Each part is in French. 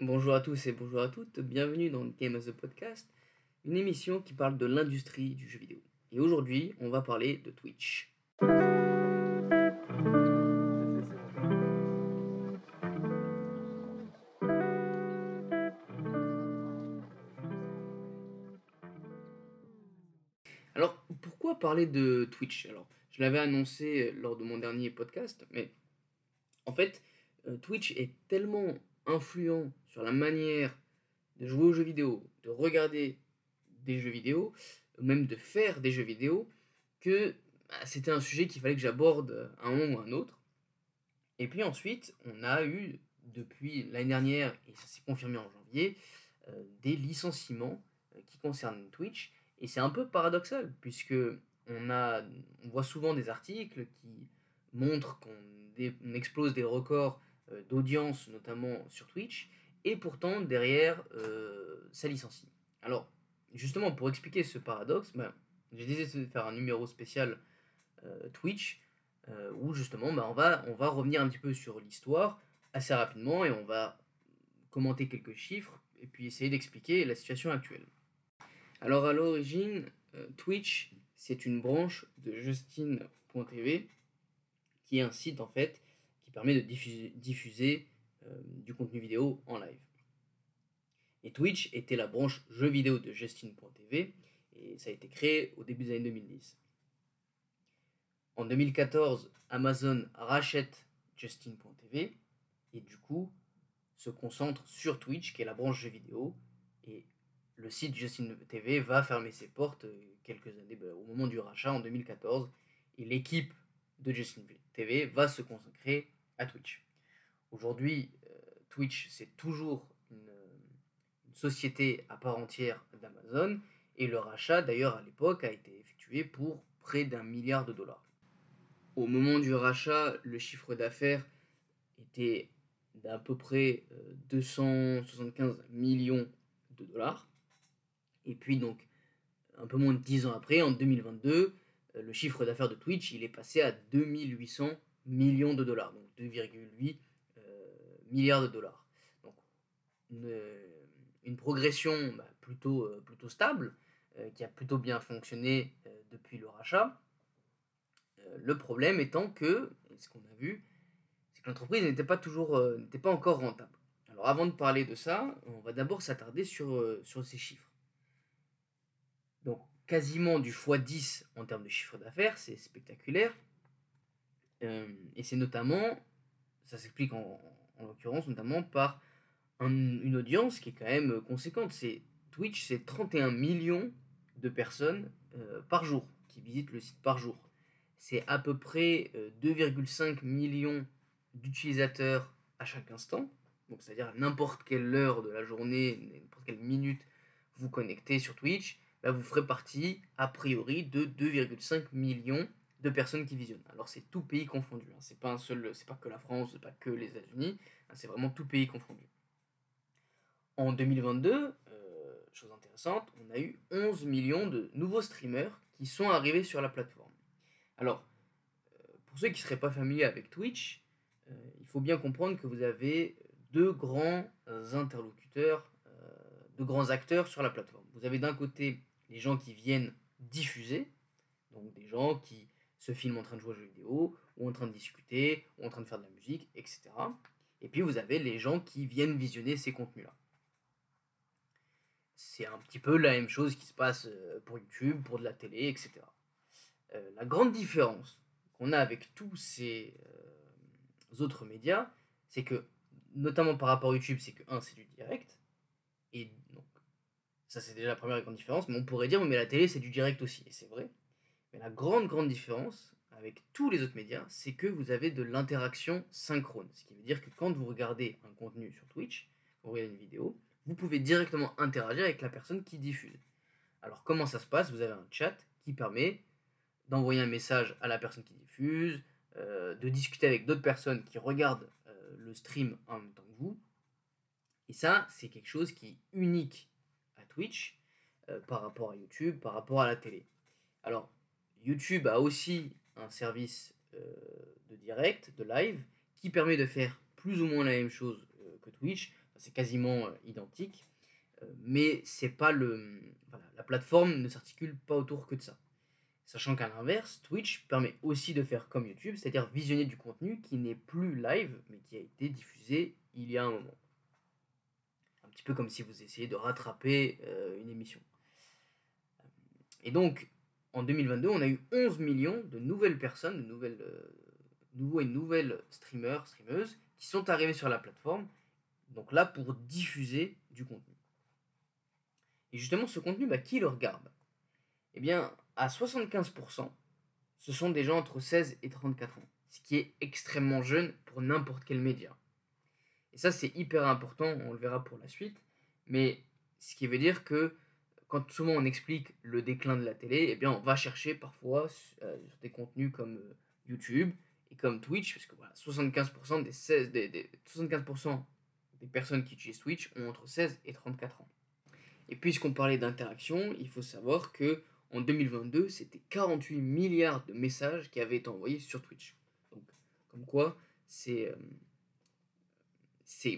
Bonjour à tous et bonjour à toutes, bienvenue dans Game as a Podcast, une émission qui parle de l'industrie du jeu vidéo. Et aujourd'hui, on va parler de Twitch. Alors, pourquoi parler de Twitch? Alors, je l'avais annoncé lors de mon dernier podcast, mais en fait, euh, Twitch est tellement influent sur la manière de jouer aux jeux vidéo, de regarder des jeux vidéo, même de faire des jeux vidéo, que bah, c'était un sujet qu'il fallait que j'aborde à un moment ou à un autre. Et puis ensuite, on a eu, depuis l'année dernière, et ça s'est confirmé en janvier, euh, des licenciements euh, qui concernent Twitch. Et c'est un peu paradoxal, puisque on, a, on voit souvent des articles qui montrent qu'on explose des records d'audience, notamment sur Twitch, et pourtant derrière, euh, ça licencie. Alors, justement, pour expliquer ce paradoxe, ben, j'ai décidé de faire un numéro spécial euh, Twitch, où justement, ben, on, va, on va revenir un petit peu sur l'histoire assez rapidement, et on va commenter quelques chiffres, et puis essayer d'expliquer la situation actuelle. Alors, à l'origine, Twitch, c'est une branche de Justin.tv, qui est un site en fait permet de diffuser, euh, du contenu vidéo en live. Et Twitch était la branche jeux vidéo de Justin.tv et ça a été créé au début des années 2010. En 2014, Amazon rachète Justin.tv et du coup se concentre sur Twitch qui est la branche jeux vidéo et le site Justin.tv va fermer ses portes euh, quelques années bah, au moment du rachat en 2014 et l'équipe de Justin TV va se consacrer à Twitch. Aujourd'hui, euh, Twitch, c'est toujours une, société à part entière d'Amazon, et le rachat, d'ailleurs, à l'époque, a été effectué pour près d'un milliard de dollars. Au moment du rachat, le chiffre d'affaires était d'à peu près 275 euh, millions de dollars. Et puis donc, un peu moins de 10 ans après, en 2022, euh, le chiffre d'affaires de Twitch, il est passé à 2800 millions de dollars, 2,8 euh, milliards de dollars. Donc une, progression bah, plutôt, euh, plutôt stable, euh, qui a plutôt bien fonctionné depuis le rachat. le problème étant que, ce qu'on a vu, c'est que l'entreprise n'était pas toujours, pas encore rentable. Alors avant de parler de ça, on va d'abord s'attarder sur, sur ces chiffres. Donc quasiment du x10 en termes de chiffre d'affaires, c'est spectaculaire. Euh, et c'est notamment, ça s'explique en, l'occurrence notamment par une audience qui est quand même conséquente. C'est Twitch, c'est 31 millions de personnes euh, par jour qui visitent le site par jour. C'est à peu près 2,5 euh, millions d'utilisateurs à chaque instant. Donc c'est-à-dire n'importe quelle heure de la journée, n'importe quelle minute vous connectez sur Twitch, bah, vous ferez partie a priori de 2,5 millions de personnes qui visionnent. Alors c'est tout pays confondu, hein. c'est pas un seul, c'est pas que la France, c'est pas que les États-Unis, hein. c'est vraiment tout pays confondu. En 2022, euh, chose intéressante, on a eu 11 millions de nouveaux streamers qui sont arrivés sur la plateforme. Alors, euh, pour ceux qui ne seraient pas familiers avec Twitch, euh, il faut bien comprendre que vous avez deux grands interlocuteurs, deux grands acteurs sur la plateforme. Vous avez d'un côté les gens qui viennent diffuser, donc des gens qui se filment en train de jouer aux jeux vidéo, ou en train de discuter, ou en train de faire de la musique, etc. Et puis vous avez les gens qui viennent visionner ces contenus-là. C'est un petit peu la même chose qui se passe euh, pour YouTube, pour de la télé, etc. Euh, la grande différence qu'on a avec tous ces euh, autres médias, c'est que, notamment par rapport à YouTube, c'est que, un, c'est du direct, et donc, ça c'est déjà la première grande différence, mais on pourrait dire, mais la télé c'est du direct aussi, et c'est vrai. Mais la grande, grande différence avec tous les autres médias, c'est que vous avez de l'interaction synchrone. Ce qui veut dire que quand vous regardez un contenu sur Twitch, vous regardez une vidéo, vous pouvez directement interagir avec la personne qui diffuse. Alors comment ça se passe? Vous avez un chat qui permet d'envoyer un message à la personne qui diffuse, euh, de discuter avec d'autres personnes qui regardent euh, le stream en même temps que vous. Et ça, c'est quelque chose qui est unique à Twitch euh, par rapport à YouTube, par rapport à la télé. Alors, YouTube a aussi un service euh, de direct, de live, qui permet de faire plus ou moins la même chose euh, que Twitch, c'est quasiment identique, mais c'est pas le, la plateforme ne s'articule pas autour que de ça. Sachant qu'à l'inverse, Twitch permet aussi de faire comme YouTube, c'est-à-dire visionner du contenu qui n'est plus live, mais qui a été diffusé il y a un moment. Un petit peu comme si vous essayez de rattraper euh, une émission. Et donc, en 2022, on a eu 11 millions de nouvelles personnes, de euh, nouveaux et nouvelles streamers, streameuses, qui sont arrivés sur la plateforme, donc là pour diffuser du contenu. Et justement, ce contenu, bah, qui le regarde? Eh bien, à 75%, ce sont des gens entre 16 et 34 ans, ce qui est extrêmement jeune pour n'importe quel média. Et ça, c'est hyper important, on le verra pour la suite, mais ce qui veut dire que souvent on explique le déclin de la télé, eh bien on va chercher parfois euh, sur des contenus comme euh, YouTube et comme Twitch, parce que voilà, 75% des, 16, des 75% des personnes qui utilisent Twitch ont entre 16 et 34 ans. Et puisqu'on parlait d'interaction, il faut savoir que en 2022, c'était 48 milliards de messages qui avaient été envoyés sur Twitch. Donc, comme quoi, c'est euh,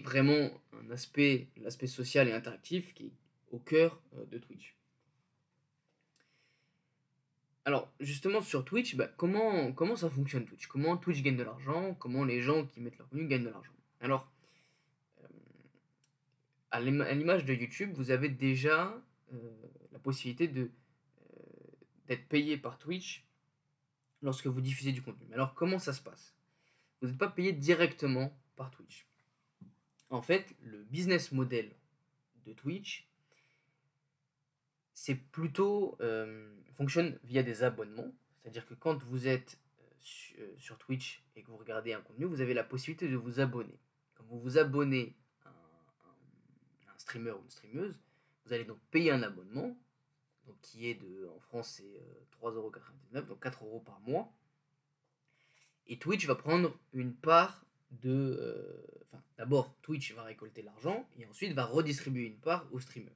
vraiment un aspect, l'aspect social et interactif qui est au cœur euh, de Twitch. Alors, justement, sur Twitch, bah, comment, comment ça fonctionne Twitch? Comment Twitch gagne de l'argent? Comment les gens qui mettent leur contenu gagnent de l'argent? Alors, euh, à l'image de YouTube, vous avez déjà la possibilité d'être payé par Twitch lorsque vous diffusez du contenu. Alors comment ça se passe? Vous n'êtes pas payé directement par Twitch. En fait, le business model de Twitch, c'est plutôt euh, fonctionne via des abonnements. C'est-à-dire que quand vous êtes euh, sur Twitch et que vous regardez un contenu, vous avez la possibilité de vous abonner. Quand vous vous abonnez à un, streamer ou une streameuse, vous allez donc payer un abonnement qui est de, en France, c'est 3,99€, euh, donc 4 euros par mois. Et Twitch va prendre une part de. Enfin, d'abord, Twitch va récolter l'argent et ensuite va redistribuer une part aux streamers.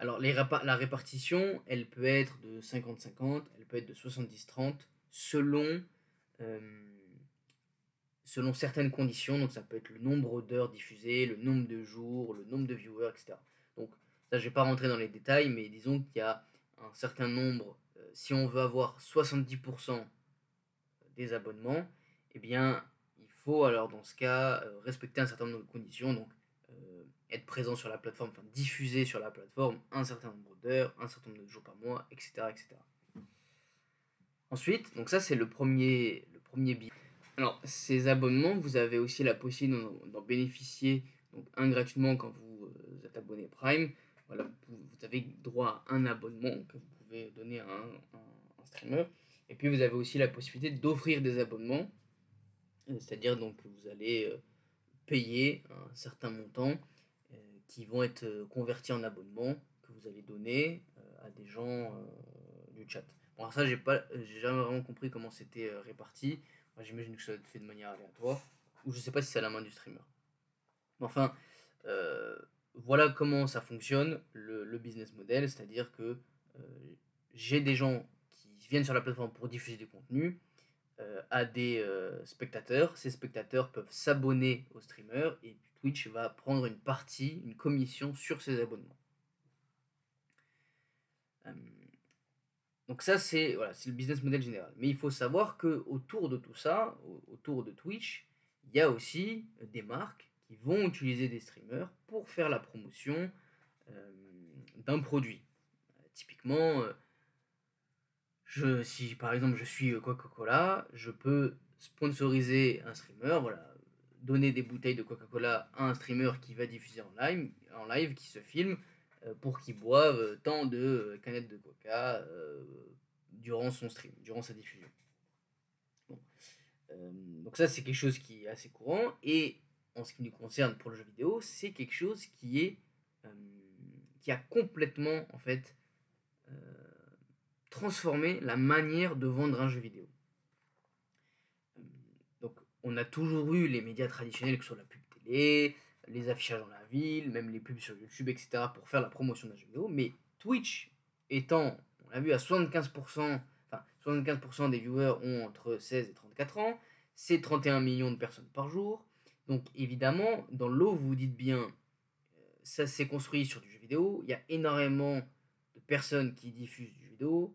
Alors, la répartition, elle peut être de 50-50, elle peut être de 70-30, selon, euh, selon certaines conditions. Donc, ça peut être le nombre d'heures diffusées, le nombre de jours, le nombre de viewers, etc. Donc, ça, je vais pas rentrer dans les détails, mais disons qu'il y a un certain nombre, euh, si on veut avoir 70% des abonnements, eh bien, il faut alors dans ce cas euh, respecter un certain nombre de conditions, être présent sur la plateforme, diffuser sur la plateforme un certain nombre d'heures, un certain nombre de jours par mois, etc. etc. Ensuite, donc ça c'est le premier, le premier bilan. Alors, ces abonnements, vous avez aussi la possibilité d'en bénéficier, donc un gratuitement quand vous êtes abonné Prime, voilà, vous, avez droit à un abonnement que vous pouvez donner à un, streamer. Et puis vous avez aussi la possibilité d'offrir des abonnements. Euh, c'est-à-dire donc vous allez euh, payer un certain montant euh, qui vont être convertis en abonnements que vous allez donner à des gens du chat. Bon, ça, j'ai pas, j'ai jamais vraiment compris comment c'était réparti. J'imagine que ça va être fait de manière aléatoire. Ou je sais pas si c'est à la main du streamer. Mais enfin, voilà comment ça fonctionne, le, business model, c'est-à-dire que euh, j'ai des gens qui viennent sur la plateforme pour diffuser du contenu euh, à des euh, spectateurs. Ces spectateurs peuvent s'abonner au streamer et Twitch va prendre une partie, une commission sur ces abonnements. donc ça, c'est voilà, le business model général. Mais il faut savoir que autour de tout ça, autour de Twitch, il y a aussi des marques qui vont utiliser des streamers pour faire la promotion euh, d'un produit. typiquement, euh, je, si par exemple je suis Coca-Cola, je peux sponsoriser un streamer, voilà, donner des bouteilles de Coca-Cola à un streamer qui va diffuser en live, qui se filme, euh, pour qu'il boive tant de canettes de Coca durant son stream, durant sa diffusion. donc ça c'est quelque chose qui est assez courant et en ce qui nous concerne pour le jeu vidéo, c'est quelque chose qui est euh, qui a complètement en fait euh, transformé la manière de vendre un jeu vidéo. On a toujours eu les médias traditionnels que ce soit la pub télé, les affichages dans la ville, même les pubs sur YouTube, etc. pour faire la promotion d'un jeu vidéo, mais Twitch étant, on l'a vu à 75%, enfin 75% des viewers ont entre 16 et 34 ans, c'est 31 millions de personnes par jour, Donc évidemment, dans l'eau, vous vous dites bien, euh, ça s'est construit sur du jeu vidéo, il y a énormément de personnes qui diffusent du jeu vidéo,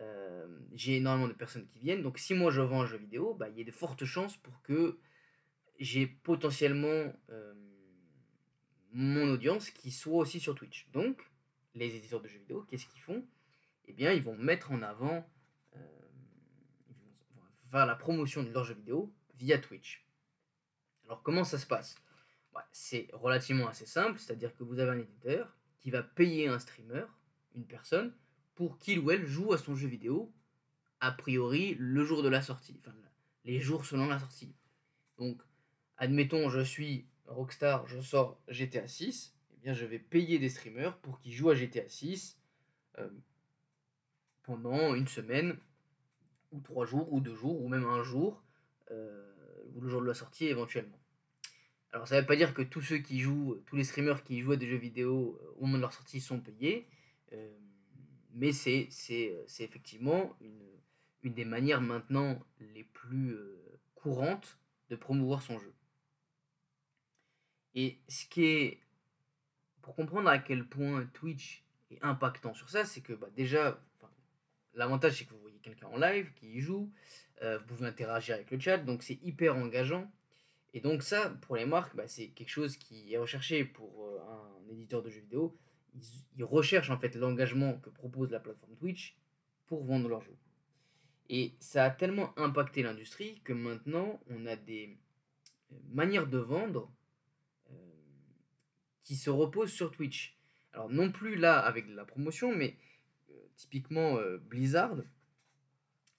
euh, j'ai énormément de personnes qui viennent, donc si moi je vends un jeu vidéo, bah, il y a de fortes chances pour que j'ai potentiellement euh, mon audience qui soit aussi sur Twitch. Donc, les éditeurs de jeux vidéo, qu'est-ce qu'ils font? Eh bien, ils vont mettre en avant, vont faire la promotion de leurs jeux vidéo via Twitch. Alors comment ça se passe? Bah, C'est relativement assez simple, c'est-à-dire que vous avez un éditeur qui va payer un streamer, une personne, pour qu'il ou elle joue à son jeu vidéo, a priori le jour de la sortie, enfin les jours selon la sortie. Donc, admettons, je suis Rockstar, je sors GTA 6, eh bien je vais payer des streamers pour qu'ils jouent à GTA 6 euh, pendant une semaine, ou trois jours, ou deux jours, ou même un jour. Euh, ou le jour de la sortie éventuellement. Alors ça ne veut pas dire que tous ceux qui jouent, tous les streamers qui jouent à des jeux vidéo euh, au moment de leur sortie sont payés, mais c'est, c'est, effectivement une, une, des manières maintenant les plus euh, courantes de promouvoir son jeu. Et ce qui est, pour comprendre à quel point Twitch est impactant sur ça, c'est que bah, déjà, l'avantage c'est que vous voyez quelqu'un en live qui y joue, euh, vous pouvez interagir avec le chat, donc c'est hyper engageant. Et donc ça, pour les marques, bah, c'est quelque chose qui est recherché pour euh, un éditeur de jeux vidéo. Ils, recherchent en fait l'engagement que propose la plateforme Twitch pour vendre leurs jeux. Et ça a tellement impacté l'industrie que maintenant on a des euh, manières de vendre qui se reposent sur Twitch. Alors non plus là avec la promotion, mais typiquement Blizzard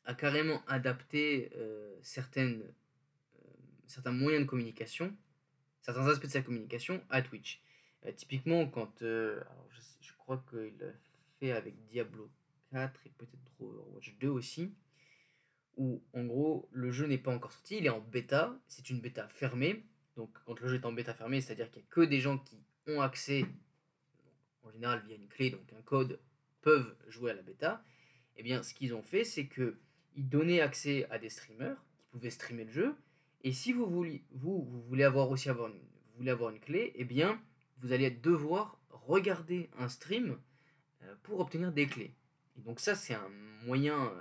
a carrément adapté euh, certaines, euh, certains moyens de communication, certains aspects de sa communication à Twitch. Euh, typiquement, quand alors je, crois qu'il l'a fait avec Diablo 4 et peut-être Overwatch 2 aussi, où en gros le jeu n'est pas encore sorti, il est en bêta, c'est une bêta fermée. Donc quand le jeu est en bêta fermée, c'est-à-dire qu'il n'y a que des gens qui ont accès, en général via une clé, donc un code, peuvent jouer à la bêta. Et eh bien ce qu'ils ont fait, c'est que il donnait accès à des streamers qui pouvaient streamer le jeu. Et si vous voulez, vous, vous voulez avoir aussi avoir une, voulez avoir une clé, eh bien, vous allez devoir regarder un stream euh, pour obtenir des clés. Et donc ça, c'est un moyen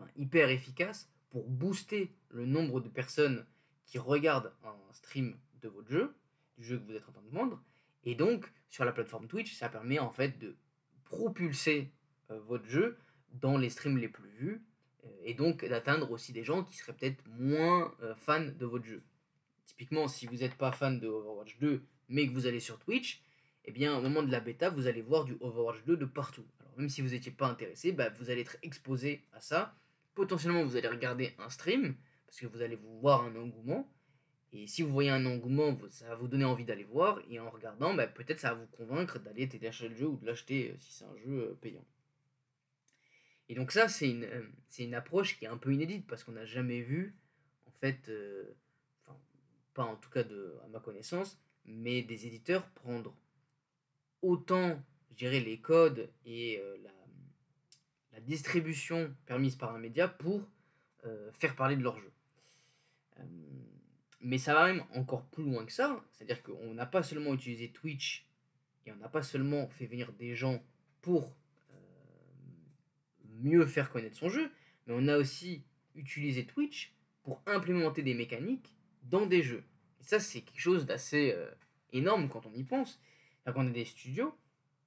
euh, hyper efficace pour booster le nombre de personnes qui regardent un stream de votre jeu, du jeu que vous êtes en train de vendre. Et donc, sur la plateforme Twitch, ça permet en fait de propulser euh, votre jeu dans les streams les plus vus, et donc d'atteindre aussi des gens qui seraient peut-être moins fans de votre jeu. Typiquement, si vous n'êtes pas fan de Overwatch 2, mais que vous allez sur Twitch, eh bien, au moment de la bêta, vous allez voir du Overwatch 2 de partout. Alors, même si vous n'étiez pas intéressé, bah, vous allez être exposé à ça. Potentiellement, vous allez regarder un stream, parce que vous allez vous voir un engouement. Et si vous voyez un engouement, ça va vous donner envie d'aller voir. Et en regardant, bah, peut-être ça va vous convaincre d'aller télécharger le jeu ou de l'acheter euh, si c'est un jeu payant. Et donc ça, c'est une, euh, une approche qui est un peu inédite parce qu'on n'a jamais vu, en fait, euh, pas en tout cas de, à ma connaissance, mais des éditeurs prendre autant, dirais, les codes et euh, la, la, distribution permise par un média pour faire parler de leur jeu. mais ça va même encore plus loin que ça, c'est-à-dire qu'on n'a pas seulement utilisé Twitch et on n'a pas seulement fait venir des gens pour mieux faire connaître son jeu, mais on a aussi utilisé Twitch pour implémenter des mécaniques dans des jeux. Et ça, c'est quelque chose d'assez euh, énorme quand on y pense. cest qu'on a des studios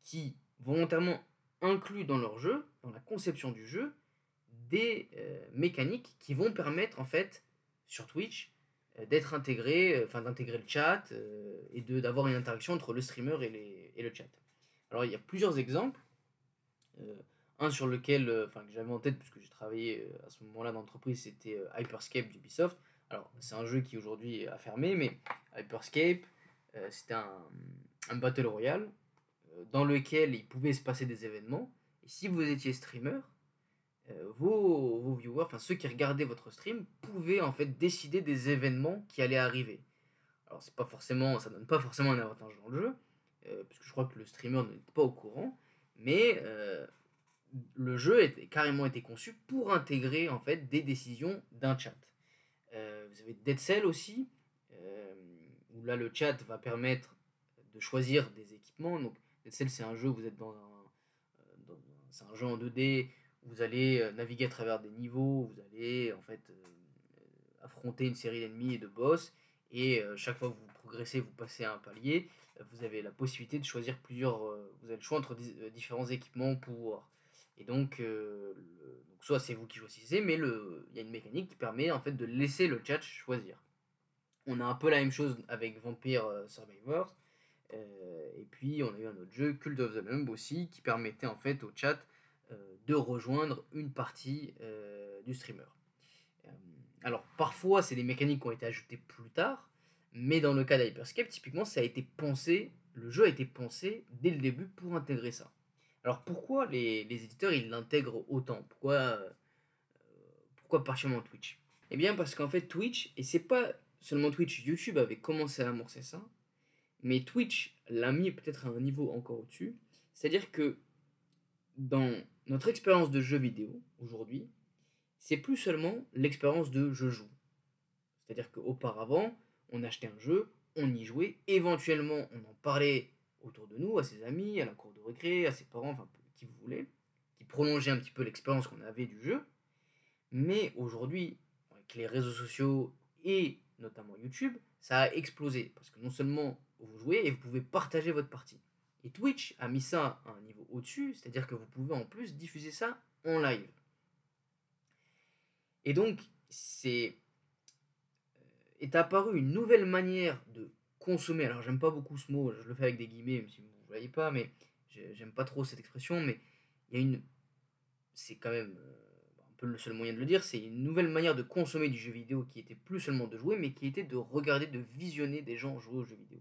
qui volontairement incluent dans leur jeu, dans la conception du jeu, des euh, mécaniques qui vont permettre en fait sur Twitch euh, d'être intégré, enfin d'intégrer le chat et de d'avoir une interaction entre le streamer et, et, le chat. Alors il y a plusieurs exemples. Un sur lequel, enfin que j'avais en tête puisque j'ai travaillé à ce moment-là dans l'entreprise, c'était Hyperscape d'Ubisoft. Alors c'est un jeu qui aujourd'hui a fermé, mais Hyperscape, c'était un, un, battle royale dans lequel il pouvait se passer des événements. Et si vous étiez streamer, vos, vos, viewers, enfin ceux qui regardaient votre stream, pouvaient en fait décider des événements qui allaient arriver. Alors c'est pas forcément, ça donne pas forcément un avantage dans le jeu, puisque je crois que le streamer n'est pas au courant, mais le jeu a carrément été conçu pour intégrer en fait des décisions d'un chat. Vous avez Dead Cell aussi, où là le chat va permettre de choisir des équipements. Donc Dead Cell c'est un jeu, vous êtes dans un, c'est un jeu en 2D, vous allez naviguer à travers des niveaux, vous allez en fait affronter une série d'ennemis et de boss, et chaque fois que vous progressez, vous passez un palier, vous avez la possibilité de choisir plusieurs, vous avez le choix entre différents équipements pour et donc, donc soit c'est vous qui choisissez, mais il y a une mécanique qui permet en fait de laisser le chat choisir. On a un peu la même chose avec Vampire Survivors. et puis on a eu un autre jeu, Cult of the Lamb aussi, qui permettait en fait au chat de rejoindre une partie du streamer. alors parfois c'est des mécaniques qui ont été ajoutées plus tard, mais dans le cas d'Hyperscape, typiquement ça a été pensé, le jeu a été pensé dès le début pour intégrer ça. Alors pourquoi les, éditeurs ils l'intègrent autant? Pourquoi, euh, pourquoi particulièrement Twitch? Eh bien parce qu'en fait Twitch, et c'est pas seulement Twitch, YouTube avait commencé à amorcer ça, mais Twitch l'a mis peut-être à un niveau encore au-dessus. C'est-à-dire que dans notre expérience de jeu vidéo aujourd'hui, c'est plus seulement l'expérience de je joue. C'est-à-dire qu'auparavant, on achetait un jeu, on y jouait, éventuellement on en parlait autour de nous, à ses amis, à la cour récré, à ses parents, enfin qui vous voulez, qui prolongeait un petit peu l'expérience qu'on avait du jeu. Mais aujourd'hui, avec les réseaux sociaux et notamment YouTube, ça a explosé. Parce que non seulement vous jouez et vous pouvez partager votre partie. Et Twitch a mis ça à un niveau au-dessus, c'est-à-dire que vous pouvez en plus diffuser ça en live. Et donc, c'est euh, est apparu une nouvelle manière de consommer. Alors, j'aime pas beaucoup ce mot, je le fais avec des guillemets, même si vous ne voyez pas, mais j'aime pas trop cette expression, mais il y a une. C'est quand même euh, un peu le seul moyen de le dire, c'est une nouvelle manière de consommer du jeu vidéo qui était plus seulement de jouer, mais qui était de regarder, de visionner des gens jouer au jeu vidéo.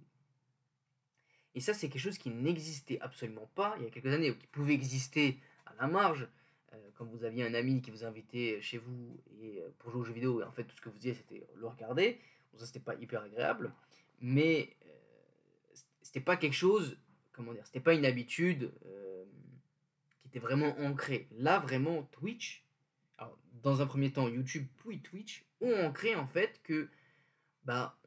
Et ça, c'est quelque chose qui n'existait absolument pas il y a quelques années, ou qui pouvait exister à la marge, euh, quand vous aviez un ami qui vous invitait chez vous et, euh, pour jouer aux jeux vidéo, et en fait tout ce que vous disiez c'était le regarder, bon, ça c'était pas hyper agréable, mais c'était pas quelque chose comment dire, c'était pas une habitude euh, qui était vraiment ancrée. Là, vraiment, Twitch, alors, dans un premier temps, YouTube puis Twitch ont ancré en fait que bah,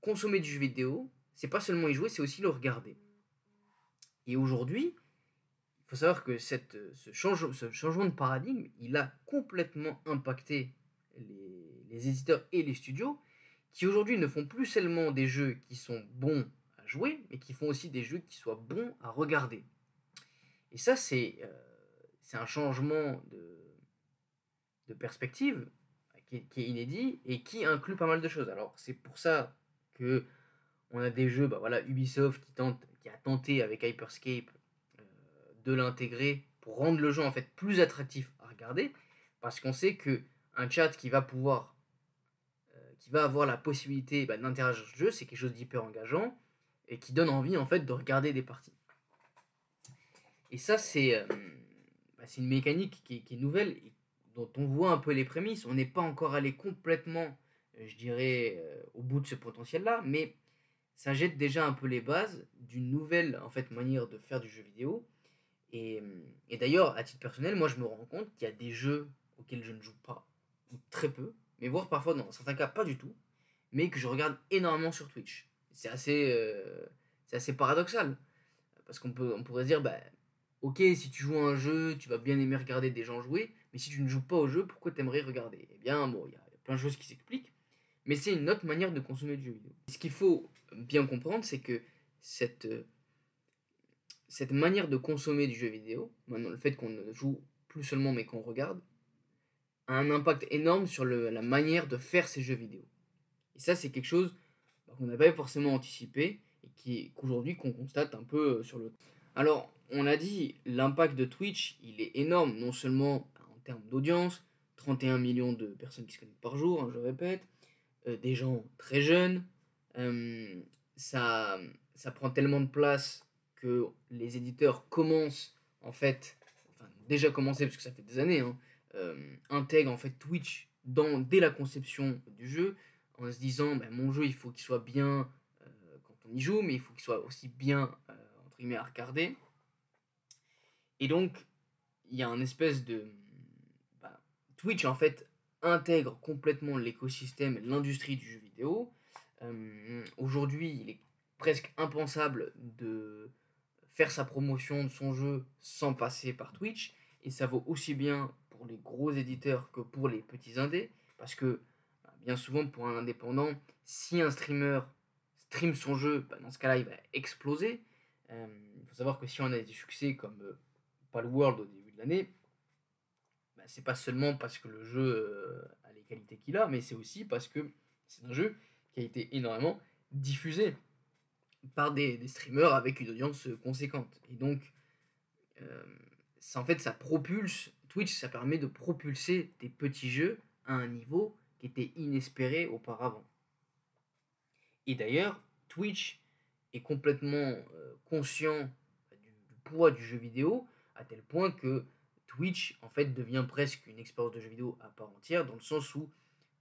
consommer du jeu vidéo, c'est pas seulement y jouer, c'est aussi le regarder. Et aujourd'hui, il faut savoir que cette, ce, ce, changement de paradigme, il a complètement impacté les, les éditeurs et les studios, qui aujourd'hui ne font plus seulement des jeux qui sont bons jouer, mais qui font aussi des jeux qui soient bons à regarder. Et ça, c'est euh, un changement de, perspective qui est, inédit et qui inclut pas mal de choses. Alors, c'est pour ça que on a des jeux, bah voilà, Ubisoft qui, tente, qui a tenté avec Hyperscape euh, de l'intégrer pour rendre le jeu en fait plus attractif à regarder, parce qu'on sait que un chat qui va pouvoir, euh, qui va avoir la possibilité bah, d'interagir sur le jeu, c'est quelque chose d'hyper engageant et qui donne envie en fait de regarder des parties. Et ça, c'est euh, bah, une mécanique qui, est nouvelle et dont on voit un peu les prémices. On n'est pas encore allé complètement, euh, je dirais, euh, au bout de ce potentiel-là, mais ça jette déjà un peu les bases d'une nouvelle en fait manière de faire du jeu vidéo. Et, et d'ailleurs, à titre personnel, moi je me rends compte qu'il y a des jeux auxquels je ne joue pas, ou très peu, mais voire parfois dans certains cas pas du tout, mais que je regarde énormément sur Twitch c'est assez, euh, assez paradoxal. Parce qu'on peut, on pourrait dire, bah, ok, si tu joues à un jeu, tu vas bien aimer regarder des gens jouer, mais si tu ne joues pas au jeu, pourquoi tu aimerais regarder? Eh bien, bon, il y a plein de choses qui s'expliquent, mais c'est une autre manière de consommer du jeu vidéo. Ce qu'il faut bien comprendre, c'est que cette, euh, cette manière de consommer du jeu vidéo, maintenant le fait qu'on ne joue plus seulement mais qu'on regarde, a un impact énorme sur le, la manière de faire ces jeux vidéo. Et ça, c'est quelque chose qu'on n'avait pas forcément anticipé et qu'aujourd'hui qu'on constate un peu euh, sur le. Alors, on a dit, l'impact de Twitch, il est énorme, non seulement en termes d'audience, 31 millions de personnes qui se connectent par jour, hein, je répète, euh, des gens très jeunes, euh, ça, ça prend tellement de place que les éditeurs commencent, en fait, enfin, déjà commencé parce que ça fait des années, hein, intègrent en fait Twitch dans, dès la conception du jeu, en se disant ben, mon jeu il faut qu'il soit bien euh, quand on y joue, mais il faut qu'il soit aussi bien euh, entre guillemets à regarder. Et donc il y a un espèce de bah, Twitch en fait intègre complètement l'écosystème, l'industrie du jeu vidéo. Aujourd'hui, il est presque impensable de faire sa promotion de son jeu sans passer par Twitch. Et ça vaut aussi bien pour les gros éditeurs que pour les petits indés. Parce que bien souvent, pour un indépendant, si un streamer stream son jeu, bah, dans ce cas-là, il va exploser. Euh, il faut savoir que si on a des succès comme euh, Palworld au début de l'année, bah, c'est pas seulement parce que le jeu euh, a les qualités qu'il a, mais c'est aussi parce que c'est un jeu qui a été énormément diffusé par des, streamers avec une audience conséquente. Et donc, euh, en fait, ça propulse, Twitch, ça permet de propulser des petits jeux à un niveau qui était inespéré auparavant. Et d'ailleurs, Twitch est complètement euh, conscient du, poids du jeu vidéo, à tel point que Twitch, en fait, devient presque une expérience de jeu vidéo à part entière, dans le sens où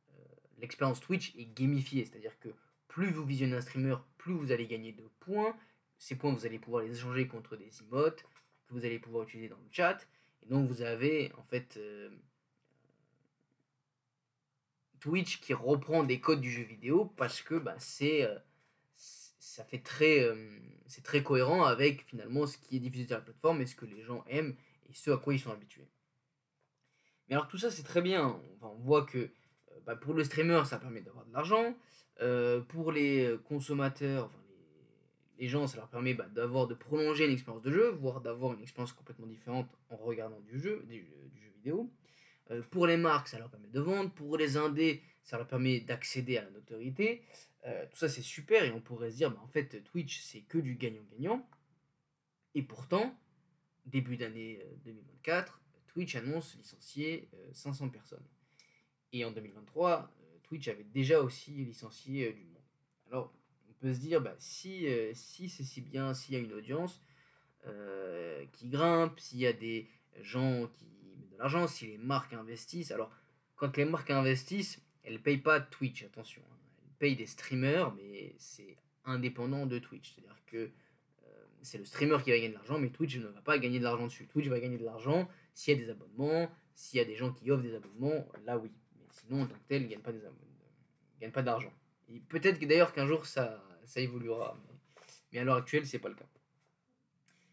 euh, l'expérience Twitch est gamifiée, c'est-à-dire que plus vous visionnez un streamer, plus vous allez gagner de points. Ces points, vous allez pouvoir les échanger contre des emotes que vous allez pouvoir utiliser dans le chat. Et donc, vous avez en fait euh, Twitch qui reprend des codes du jeu vidéo parce que bah, c'est euh, ça fait très euh, c'est très cohérent avec finalement ce qui est diffusé sur la plateforme et ce que les gens aiment et ce à quoi ils sont habitués. Mais alors tout ça c'est très bien. on voit que bah, pour le streamer ça permet d'avoir de l'argent. Euh, pour les consommateurs, les, gens, ça leur permet bah, d'avoir, de prolonger une expérience de jeu, voire d'avoir une expérience complètement différente en regardant du jeu, du, jeu vidéo. Euh, pour les marques, ça leur permet de vendre. Pour les indés, ça leur permet d'accéder à la notoriété. Euh, tout ça, c'est super. Et on pourrait se dire, bah, en fait, Twitch, c'est que du gagnant-gagnant. Et pourtant, début d'année 2024, Twitch annonce licencier 500 personnes. Et en 2023, Twitch avait déjà aussi licencié euh, du monde. Alors, on peut se dire, bah, si, euh, si c'est si bien, s'il y a une audience euh, qui grimpe, s'il y a des gens qui l'argent, si les marques investissent. Alors, quand les marques investissent, elles ne payent pas Twitch, attention. Hein. Elles payent des streamers, mais c'est indépendant de Twitch. C'est-à-dire que c'est le streamer qui va gagner de l'argent, mais Twitch ne va pas gagner de l'argent dessus. Twitch va gagner de l'argent s'il y a des abonnements, s'il y a des gens qui offrent des abonnements, là oui. Sinon, en tant que tel, il ne pas, gagne pas d'argent. Et peut-être que d'ailleurs qu'un jour ça, ça évoluera, mais, à l'heure actuelle, c'est pas le cas.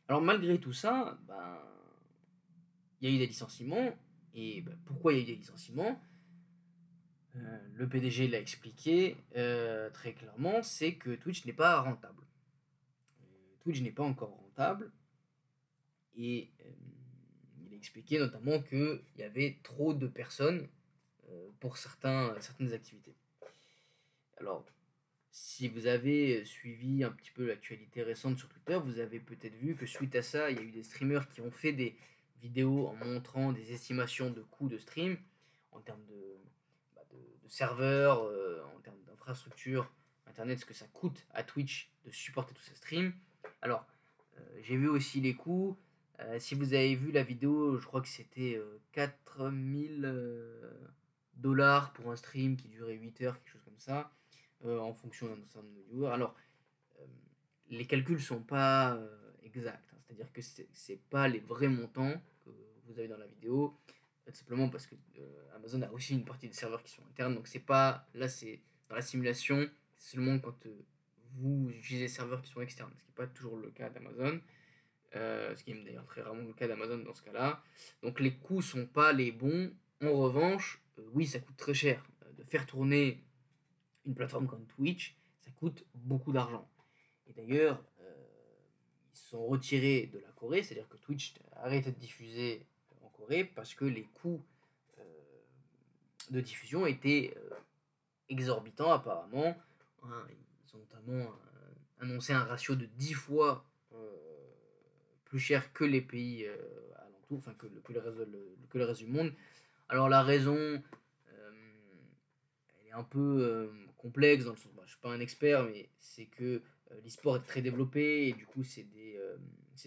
Alors malgré tout ça, ben, il y a eu des licenciements. Et ben, pourquoi il y a eu des licenciements? Euh, Le PDG l'a expliqué euh, très clairement, c'est que Twitch n'est pas rentable. Euh, Twitch n'est pas encore rentable. Et il a expliqué notamment qu'il y avait trop de personnes pour certains, certaines activités. Alors, si vous avez suivi un petit peu l'actualité récente sur Twitter, vous avez peut-être vu que suite à ça, il y a eu des streamers qui ont fait des vidéos en montrant des estimations de coûts de stream en termes de, bah, serveurs, euh, en termes d'infrastructure, internet, ce que ça coûte à Twitch de supporter tous ces streams. Alors, euh, j'ai vu aussi les coûts. si vous avez vu la vidéo, je crois que c'était 4000 dollars pour un stream qui durait 8 heures, quelque chose comme ça, euh, en fonction d'un certain nombre de viewers. Alors, euh, les calculs sont pas euh, exacts, hein. C'est-à-dire que c'est pas les vrais montants que vous avez dans la vidéo, tout simplement parce que Amazon a aussi une partie des serveurs qui sont internes, donc c'est pas, là c'est dans la simulation, seulement quand vous utilisez des serveurs qui sont externes, ce qui n'est pas toujours le cas d'Amazon. ce qui est d'ailleurs très rarement le cas d'Amazon dans ce cas-là. Donc les coûts sont pas les bons. En revanche, euh, oui, ça coûte très cher. Euh, de faire tourner une plateforme comme Twitch, ça coûte beaucoup d'argent. Et d'ailleurs, euh, sont retirés de la Corée, c'est-à-dire que Twitch a arrêté de diffuser en Corée parce que les coûts de diffusion étaient exorbitants apparemment. Hein, ils ont notamment annoncé un ratio de 10 fois plus cher que les pays alentours, enfin que, le reste, du monde. Alors la raison, euh, est un peu euh, complexe dans le sens, bah, je suis pas un expert, mais c'est que euh, l'e-sport est très développé et du coup c'est des,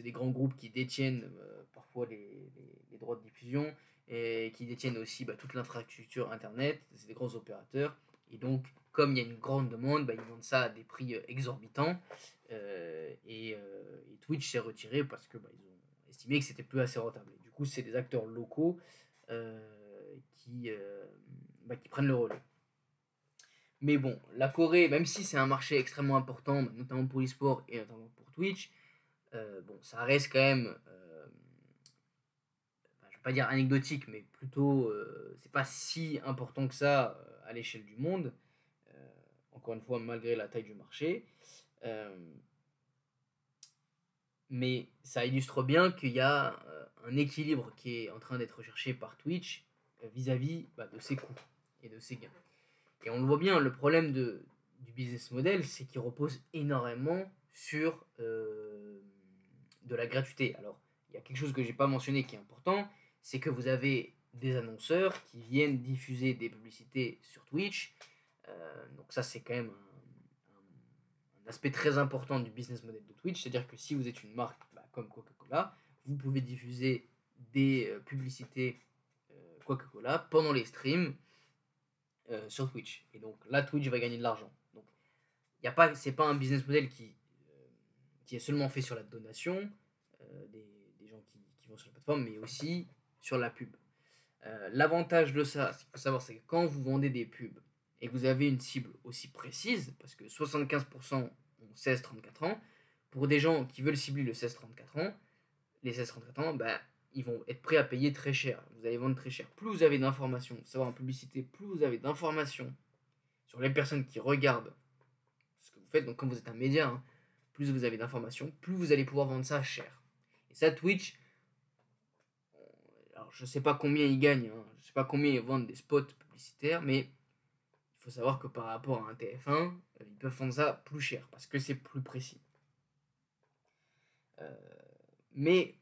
des grands groupes qui détiennent parfois les, les, droits de diffusion et qui détiennent aussi bah, toute l'infrastructure internet, c'est des grands opérateurs et donc comme il y a une grande demande, bah, ils vendent ça à des prix exorbitants et, Twitch s'est retiré parce que bah, ils ont estimé que c'était plus assez rentable. du coup c'est des acteurs locaux qui, euh, bah, qui prennent le relais. Mais bon, la Corée, même si c'est un marché extrêmement important, notamment pour l'e-sport et notamment pour Twitch, euh, bon, ça reste quand même, euh, je vais pas dire anecdotique, mais plutôt, euh, c'est pas si important que ça euh, à l'échelle du monde. encore une fois, malgré la taille du marché. mais ça illustre bien qu'il y a un équilibre qui est en train d'être recherché par Twitch vis-à-vis bah, de ses coûts et de ses gains. Et on le voit bien, le problème de, du business model, c'est qu'il repose énormément sur euh, de la gratuité. Alors, il y a quelque chose que j'ai pas mentionné qui est important, c'est que vous avez des annonceurs qui viennent diffuser des publicités sur Twitch. Euh, donc ça, c'est quand même un, aspect très important du business model de Twitch. C'est-à-dire que si vous êtes une marque bah, comme Coca-Cola, vous pouvez diffuser des euh, publicités Coca-Cola pendant les streams euh, sur Twitch. Et donc là, Twitch va gagner de l'argent. Donc, y a pas, c'est pas un business model qui, euh, qui est seulement fait sur la donation euh, des, des, gens qui, qui, vont sur la plateforme, mais aussi sur la pub. L'avantage de ça, ce qu'il faut savoir, c'est que quand vous vendez des pubs et que vous avez une cible aussi précise, parce que 75% ont 16-34 ans, pour des gens qui veulent cibler le 16-34 ans, les 16-34 ans, bah, ils vont être prêts à payer très cher. Vous allez vendre très cher. Plus vous avez d'informations, savoir en publicité, plus vous avez d'informations sur les personnes qui regardent ce que vous faites. Donc, quand vous êtes un média, hein, plus vous avez d'informations, plus vous allez pouvoir vendre ça cher. Et ça, Twitch, alors je sais pas combien ils gagnent, hein, je sais pas combien ils vendent des spots publicitaires, mais il faut savoir que par rapport à un TF1, euh, ils peuvent vendre ça plus cher parce que c'est plus précis. Euh, mais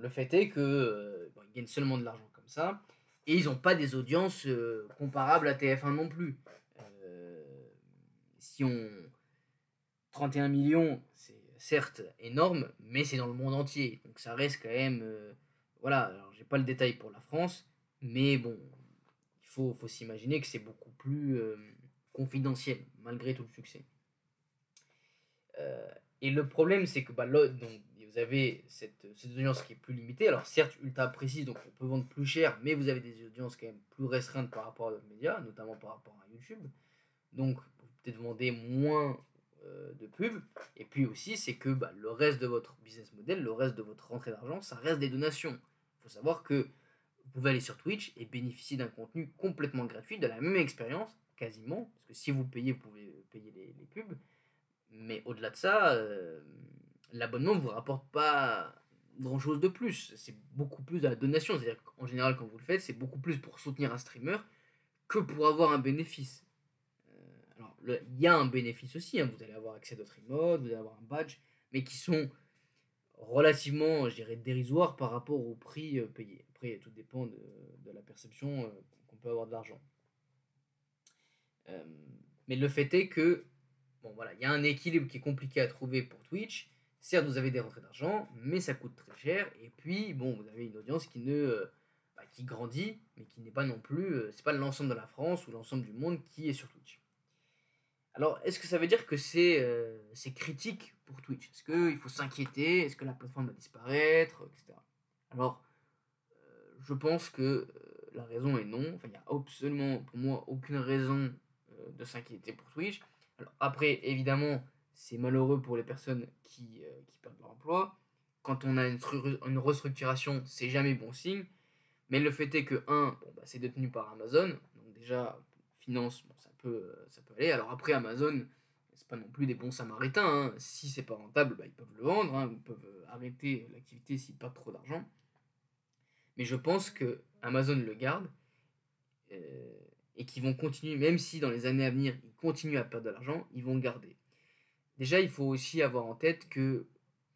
Le fait est que euh, ils gagnent seulement de l'argent comme ça, et ils n'ont pas des audiences euh, comparables à TF1 non plus. Euh, si on 31 millions, c'est certes énorme, mais c'est dans le monde entier, donc ça reste quand même voilà. Alors j'ai pas le détail pour la France, mais bon, il faut, s'imaginer que c'est beaucoup plus confidentiel malgré tout le succès. Et le problème, c'est que bah, donc, vous avez cette, cette, audience qui est plus limitée. Alors, certes, ultra précise, donc on peut vendre plus cher, mais vous avez des audiences quand même plus restreintes par rapport à d'autres médias, notamment par rapport à YouTube. Donc, vous peut-être vendez moins euh, de pubs. Et puis aussi, c'est que bah, le reste de votre business model, le reste de votre rentrée d'argent, ça reste des donations. Il faut savoir que vous pouvez aller sur Twitch et bénéficier d'un contenu complètement gratuit, de la même expérience, quasiment. Parce que si vous payez, vous pouvez payer les, pubs. Mais au-delà de ça, euh, l'abonnement ne vous rapporte pas grand chose de plus. C'est beaucoup plus de la donation. C'est-à-dire qu'en général, quand vous le faites, c'est beaucoup plus pour soutenir un streamer que pour avoir un bénéfice. Euh, alors, il y a un bénéfice aussi. Hein. Vous allez avoir accès à d'autres emotes, vous allez avoir un badge, mais qui sont relativement, je dirais, dérisoires par rapport au prix euh, payé. Après, tout dépend de, de la perception euh, qu'on peut avoir de l'argent. Mais le fait est que bon voilà, il y a un équilibre qui est compliqué à trouver pour Twitch. Certes, vous avez des rentrées d'argent, mais ça coûte très cher. Et puis, bon, vous avez une audience qui ne bah, qui grandit, mais qui n'est pas non plus, euh, c'est pas l'ensemble de la France ou l'ensemble du monde qui est sur Twitch. Alors, est-ce que ça veut dire que c'est euh, critique pour Twitch? Est-ce qu'il faut s'inquiéter? Est-ce que la plateforme va disparaître? Etc. Alors, euh, je pense que euh, la raison est non. Enfin, il n'y a absolument, pour moi, aucune raison euh, de s'inquiéter pour Twitch. Alors après, évidemment, c'est malheureux pour les personnes qui, euh, qui perdent leur emploi. Quand on a une, une restructuration, c'est jamais bon signe. Mais le fait est que, un, bon, bah, c'est détenu par Amazon. Donc déjà, finance, bon, ça, peut, ça peut aller. Alors après, Amazon, c'est pas non plus des bons samaritains. Hein. Si c'est pas rentable, bah, ils peuvent le vendre. Hein. Ils peuvent arrêter l'activité s'ils perdent trop d'argent. Mais je pense que Amazon le garde. Euh, et qui vont continuer, même si dans les années à venir, ils continuent à perdre de l'argent, ils vont garder. Déjà, il faut aussi avoir en tête que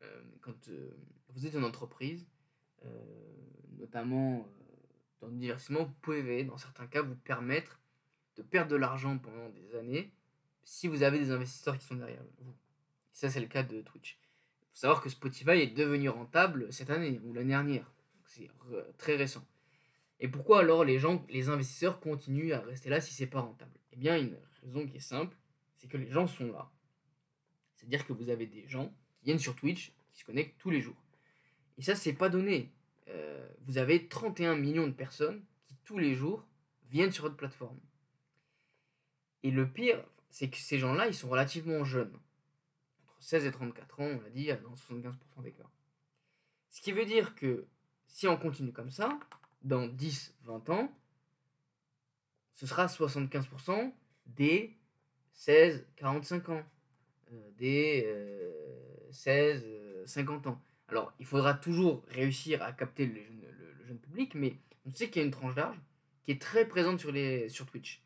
euh, quand euh, vous êtes une entreprise, euh, notamment dans le divertissement, vous pouvez, dans certains cas, vous permettre de perdre de l'argent pendant des années si vous avez des investisseurs qui sont derrière vous. Ça, c'est le cas de Twitch. Il faut savoir que Spotify est devenu rentable cette année ou l'année dernière. C'est très récent. Et pourquoi alors les gens, les investisseurs continuent à rester là si c'est pas rentable? Eh bien, une raison qui est simple, c'est que les gens sont là. C'est-à-dire que vous avez des gens qui viennent sur Twitch, qui se connectent tous les jours. Et ça, c'est pas donné. Euh, vous avez 31 millions de personnes qui tous les jours viennent sur votre plateforme. Et le pire, c'est que ces gens-là, ils sont relativement jeunes. Entre 16 et 34 ans, on l'a dit, dans 75% des cas. Ce qui veut dire que si on continue comme ça, dans 10-20 ans, ce sera 75% des 16-45 ans, des 16-50 euh, ans. Alors, il faudra toujours réussir à capter le, jeune public, mais on sait qu'il y a une tranche d'âge qui est très présente sur, les, sur Twitch.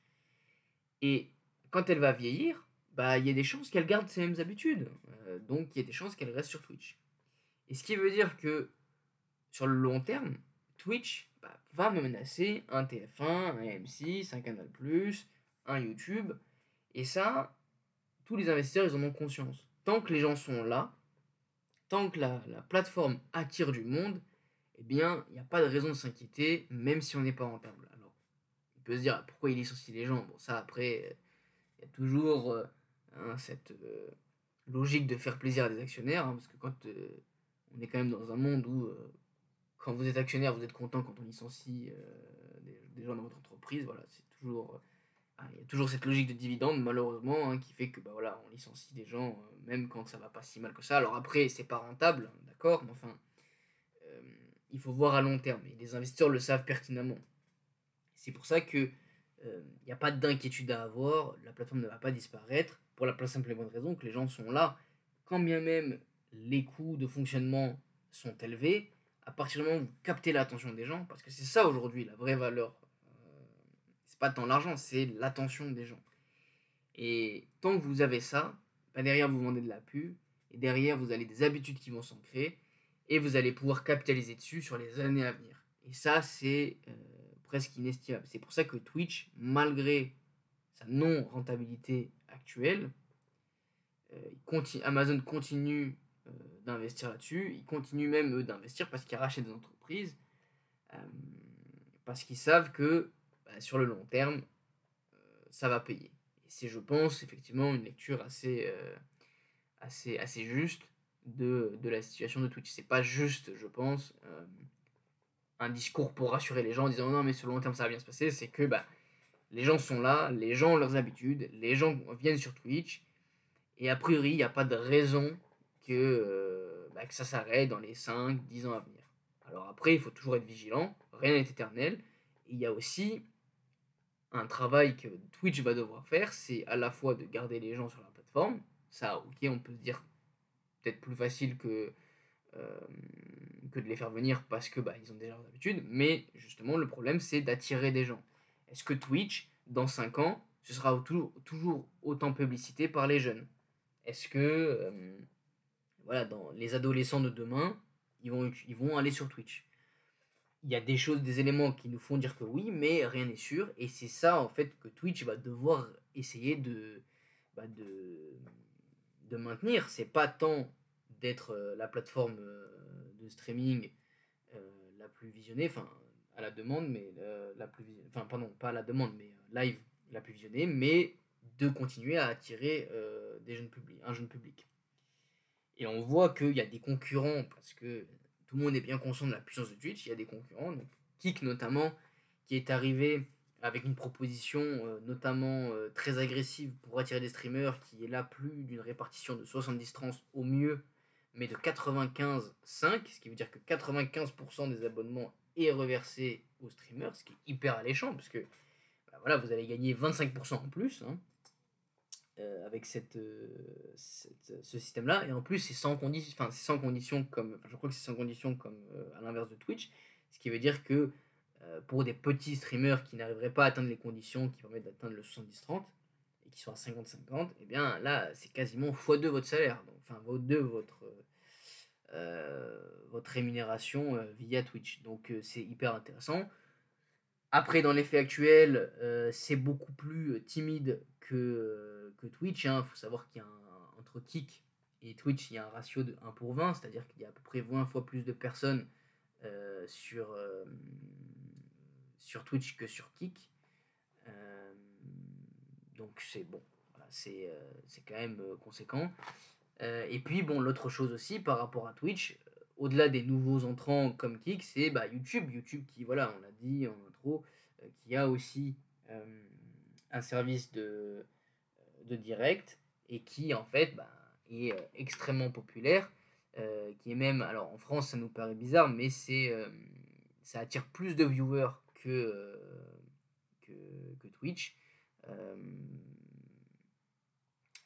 Et quand elle va vieillir, bah il y a des chances qu'elle garde ses mêmes habitudes. Euh, donc il y a des chances qu'elle reste sur Twitch. Et ce qui veut dire que sur le long terme, Twitch bah, va menacer un TF1, un M6, un Canal+, un YouTube. Et ça, tous les investisseurs, ils en ont conscience. Tant que les gens sont là, tant que la, la plateforme attire du monde, eh bien, il n'y a pas de raison de s'inquiéter, même si on n'est pas rentable. Alors, on peut se dire, pourquoi il licencie les gens? Bon, ça, après, il y a toujours euh, hein, cette euh, logique de faire plaisir à des actionnaires, hein, parce que quand euh, on est quand même dans un monde où, quand vous êtes actionnaire, vous êtes content quand on licencie des, gens dans votre entreprise, voilà, c'est toujours... Ah, il y a toujours cette logique de dividende, malheureusement, hein, qui fait que bah, voilà, on licencie des gens, même quand ça va pas si mal que ça. Alors après, c'est pas rentable, d'accord, mais enfin il faut voir à long terme. Et les investisseurs le savent pertinemment. C'est pour ça que il euh, n'y a pas d'inquiétude à avoir, la plateforme ne va pas disparaître, pour la simple et bonne raison que les gens sont là, quand bien même les coûts de fonctionnement sont élevés, à partir du moment où vous captez l'attention des gens, parce que c'est ça aujourd'hui la vraie valeur, euh, pas tant l'argent, c'est l'attention des gens. Et tant que vous avez ça, bah, derrière vous vendez de la pub, et derrière vous avez des habitudes qui vont s'ancrer, et vous allez pouvoir capitaliser dessus sur les années à venir. Et ça, c'est euh, presque inestimable. C'est pour ça que Twitch, malgré sa non-rentabilité actuelle, euh, Amazon continue euh, d'investir là-dessus. Ils continuent même, eux, d'investir parce qu'ils rachètent des entreprises. parce qu'ils savent que bah, sur le long terme, ça va payer. C'est, je pense, effectivement une lecture assez, assez, assez juste de, la situation de Twitch. C'est pas juste, je pense, euh, un discours pour rassurer les gens en disant non, mais sur le long terme ça va bien se passer. C'est que bah, les gens sont là, les gens ont leurs habitudes, les gens viennent sur Twitch, et a priori, il n'y a pas de raison que, euh, bah, que ça s'arrête dans les 5-10 ans à venir. Alors après, il faut toujours être vigilant, rien n'est éternel. Il y a aussi un travail que Twitch va devoir faire, c'est à la fois de garder les gens sur la plateforme. Ça, ok, on peut se dire peut-être plus facile que, euh, que de les faire venir parce que bah, ils ont déjà leurs habitudes. Mais justement, le problème, c'est d'attirer des gens. Est-ce que Twitch, dans 5 ans, ce sera toujours, autant publicité par les jeunes? Est-ce que euh, voilà, dans les adolescents de demain, ils vont, ils vont aller sur Twitch? Il y a des choses, des éléments qui nous font dire que oui, mais rien n'est sûr. Et c'est ça, en fait, que Twitch va devoir essayer de, bah, de, de maintenir. C'est pas tant d'être euh, la plateforme euh, de streaming euh, la plus visionnée, enfin à la demande, mais la plus enfin pardon, pas la demande, mais live la plus visionnée, mais de continuer à attirer des jeunes publics, un jeune public. Et on voit qu'il y a des concurrents, parce que tout le monde est bien conscient de la puissance de Twitch, il y a des concurrents, donc Kik notamment, qui est arrivé avec une proposition euh, notamment euh, très agressive pour attirer des streamers qui est là plus d'une répartition de 70-30 au mieux, mais de 95-5, ce qui veut dire que 95% des abonnements est reversé aux streamers, ce qui est hyper alléchant, parce que bah voilà, vous allez gagner 25% en plus hein, euh, avec cette, ce système-là, et en plus c'est sans, condition, sans condition comme, je crois que c'est sans condition comme à l'inverse de Twitch, ce qui veut dire que euh, pour des petits streamers qui n'arriveraient pas à atteindre les conditions qui permettent d'atteindre le 70-30 et qui sont à 50-50, et eh bien là, c'est quasiment x2 votre salaire, enfin x2 votre, euh, votre rémunération euh, via Twitch. Donc c'est hyper intéressant. Après, dans l'effet actuel, c'est beaucoup plus timide que, que Twitch. Il hein. faut savoir qu'il y a entre Kik et Twitch, il y a un ratio de 1 pour 20, c'est-à-dire qu'il y a à peu près 20 fois plus de personnes sur, sur Twitch que sur Kik. Euh, donc c'est bon, c'est euh, c'est quand même euh, conséquent. et puis bon, l'autre chose aussi par rapport à Twitch, au-delà des nouveaux entrants comme Kik, c'est bah, YouTube. YouTube qui, voilà, on l'a dit en intro, qui a aussi un service de, de direct et qui en fait bah, est extrêmement populaire, qui est même, alors en France ça nous paraît bizarre, mais c'est ça attire plus de viewers que, que, Twitch.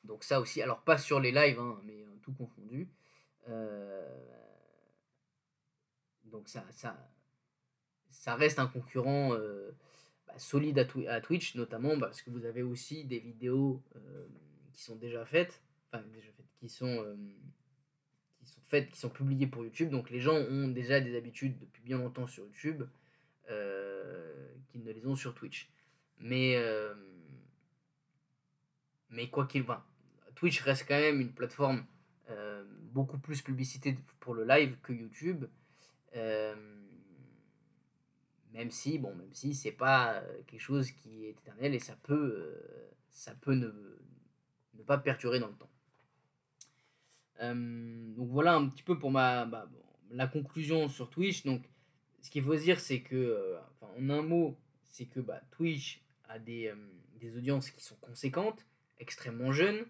donc ça aussi, alors pas sur les lives, hein, mais tout confondu. donc ça, ça, ça reste un concurrent solide à, Twitch, notamment parce que vous avez aussi des vidéos qui sont déjà faites, enfin déjà faites, qui sont sont faites, qui sont publiées pour YouTube. Donc les gens ont déjà des habitudes depuis bien longtemps sur YouTube euh, qu'ils ne les ont sur Twitch. Mais, euh, mais quoi qu'il va, Twitch reste quand même une plateforme euh, beaucoup plus publicité pour le live que YouTube. Même si, bon, même si c'est pas quelque chose qui est éternel et ça peut, ça peut ne, pas perdurer dans le temps. Euh, donc voilà un petit peu pour ma, bah, la conclusion sur Twitch. Donc ce qu'il faut dire, c'est que, euh, en un mot, c'est que bah, Twitch a des, euh, des, audiences qui sont conséquentes, extrêmement jeunes,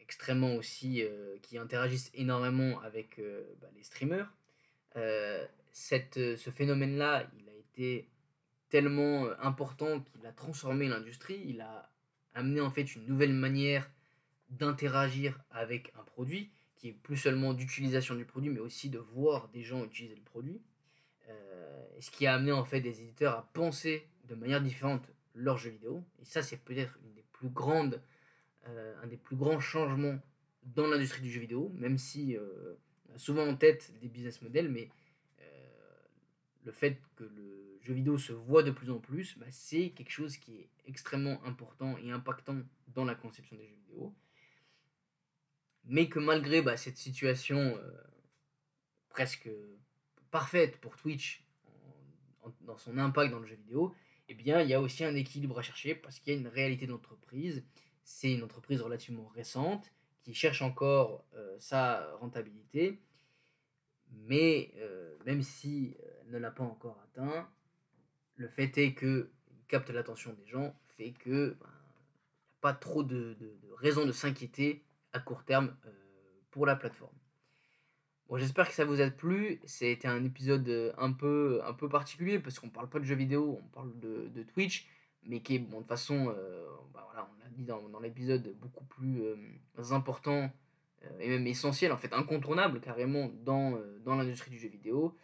extrêmement aussi, qui interagissent énormément avec bah, les streamers. Cette, ce phénomène-là, il a été tellement important qu'il a transformé l'industrie, il a amené en fait une nouvelle manière d'interagir avec un produit, qui est plus seulement d'utilisation du produit, mais aussi de voir des gens utiliser le produit. Euh, ce qui a amené en fait des éditeurs à penser de manière différente leurs jeux vidéo. Et ça, c'est peut-être une des plus grandes, euh, un des plus grands changements dans l'industrie du jeu vidéo, même si euh, souvent en tête des business models, mais le fait que le jeu vidéo se voit de plus en plus, bah, c'est quelque chose qui est extrêmement important et impactant dans la conception des jeux vidéo mais que malgré bah, cette situation euh, presque parfaite pour Twitch dans son impact dans le jeu vidéo, eh bien, il y a aussi un équilibre à chercher parce qu'il y a une réalité d'entreprise. C'est une entreprise relativement récente qui cherche encore euh, sa rentabilité, mais euh, même si ne l'a pas encore atteint, le fait est que capte l'attention des gens fait que ben, pas trop de, de, de raisons de s'inquiéter à court terme euh, pour la plateforme. Bon, j'espère que ça vous a plu. C'était un épisode euh, un peu, un peu particulier parce qu'on parle pas de jeux vidéo, on parle de, Twitch, mais qui est, bon, de façon, euh, bah voilà, on l'a dit dans, dans l'épisode, beaucoup plus important et même essentiel, en fait incontournable carrément dans, dans l'industrie du jeu vidéo.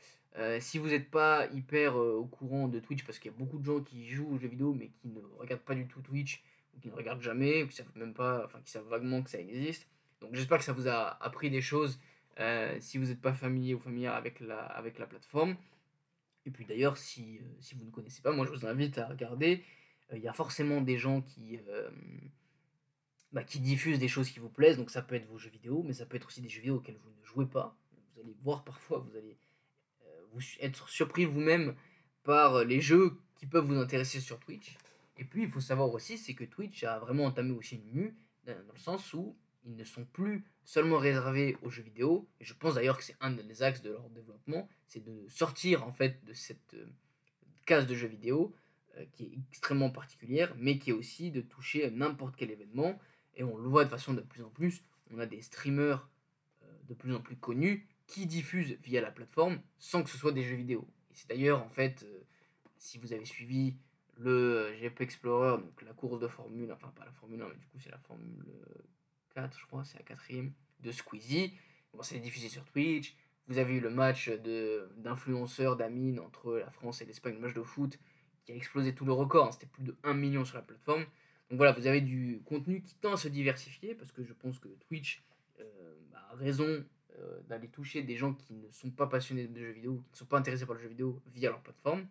Si vous n'êtes pas hyper au courant de Twitch, parce qu'il y a beaucoup de gens qui jouent aux jeux vidéo mais qui ne regardent pas du tout Twitch, qui ne regardent jamais, ou qui savent même pas, enfin qui savent vaguement que ça existe. Donc j'espère que ça vous a appris des choses euh, si vous n'êtes pas familier ou familière avec la, avec la plateforme. Et puis d'ailleurs, si, euh, si vous ne connaissez pas, moi je vous invite à regarder. Euh, il y a forcément des gens qui, bah, qui diffusent des choses qui vous plaisent. Donc ça peut être vos jeux vidéo, mais ça peut être aussi des jeux vidéo auxquels vous ne jouez pas. Vous allez voir parfois, vous allez être surpris vous-même par les jeux qui peuvent vous intéresser sur Twitch. Et puis, il faut savoir aussi, c'est que Twitch a vraiment entamé aussi une mue, dans le sens où ils ne sont plus seulement réservés aux jeux vidéo. Et je pense d'ailleurs que c'est un des axes de leur développement, c'est de sortir en fait de cette euh, case de jeux vidéo euh, qui est extrêmement particulière, mais qui est aussi de toucher n'importe quel événement. Et on le voit de façon de plus en plus. On a des streamers euh, de plus en plus connus qui diffusent via la plateforme sans que ce soit des jeux vidéo. C'est d'ailleurs en fait, si vous avez suivi le GP Explorer, donc la course de Formule, enfin pas la Formule 1, mais du coup c'est la Formule 4, je crois, c'est la quatrième, de Squeezie. Bon, c'est diffusé sur Twitch. Vous avez eu le match d'influenceurs d'Amine entre la France et l'Espagne, le match de foot, qui a explosé tout le record. Hein. C'était plus de 1 million sur la plateforme. Donc voilà, vous avez du contenu qui tend à se diversifier, parce que je pense que Twitch euh, a raison euh, d'aller toucher des gens qui ne sont pas passionnés de jeux vidéo, qui ne sont pas intéressés par le jeu vidéo via leur plateforme.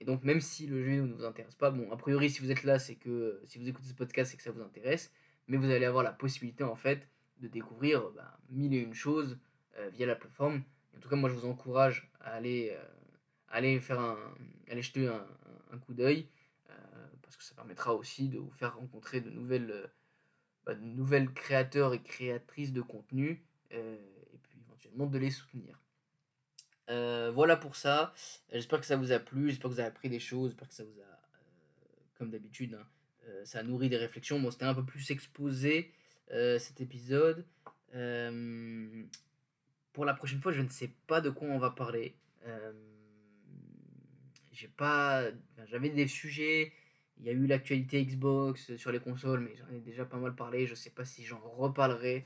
Et donc, même si le jeu ne vous intéresse pas, bon, a priori, si vous êtes là, c'est que si vous écoutez ce podcast, c'est que ça vous intéresse. Mais vous allez avoir la possibilité, en fait, de découvrir bah, mille et une choses euh, via la plateforme. En tout cas, moi, je vous encourage à aller, euh, aller, faire un, aller jeter un, coup d'œil. Euh, parce que ça permettra aussi de vous faire rencontrer de nouvelles, bah, de nouvelles créateurs et créatrices de contenu. Éventuellement, de les soutenir. Euh, voilà pour ça. J'espère que ça vous a plu, j'espère que vous avez appris des choses, j'espère que ça vous a, euh, comme d'habitude, hein, euh, ça a nourri des réflexions. Bon, c'était un peu plus exposé cet épisode. pour la prochaine fois, je ne sais pas de quoi on va parler. j'ai pas, j'avais des sujets. Il y a eu l'actualité Xbox sur les consoles, mais j'en ai déjà pas mal parlé. Je sais pas si j'en reparlerai.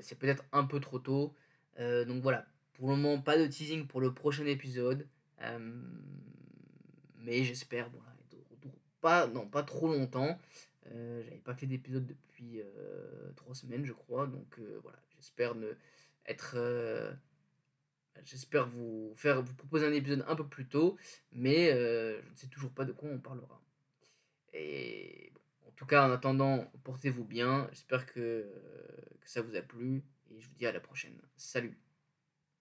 c'est peut-être un peu trop tôt. Donc voilà, pour le moment, pas de teasing pour le prochain épisode. Euh, mais j'espère, pas, non, pas trop longtemps. Euh, J'avais pas fait d'épisode depuis euh, trois semaines, je crois. Donc euh, voilà, j'espère ne être. j'espère vous faire vous proposer un épisode un peu plus tôt, mais je ne sais toujours pas de quoi on parlera. Et en tout cas, en attendant, portez-vous bien. J'espère que ça vous a plu et je vous dis à la prochaine. Salut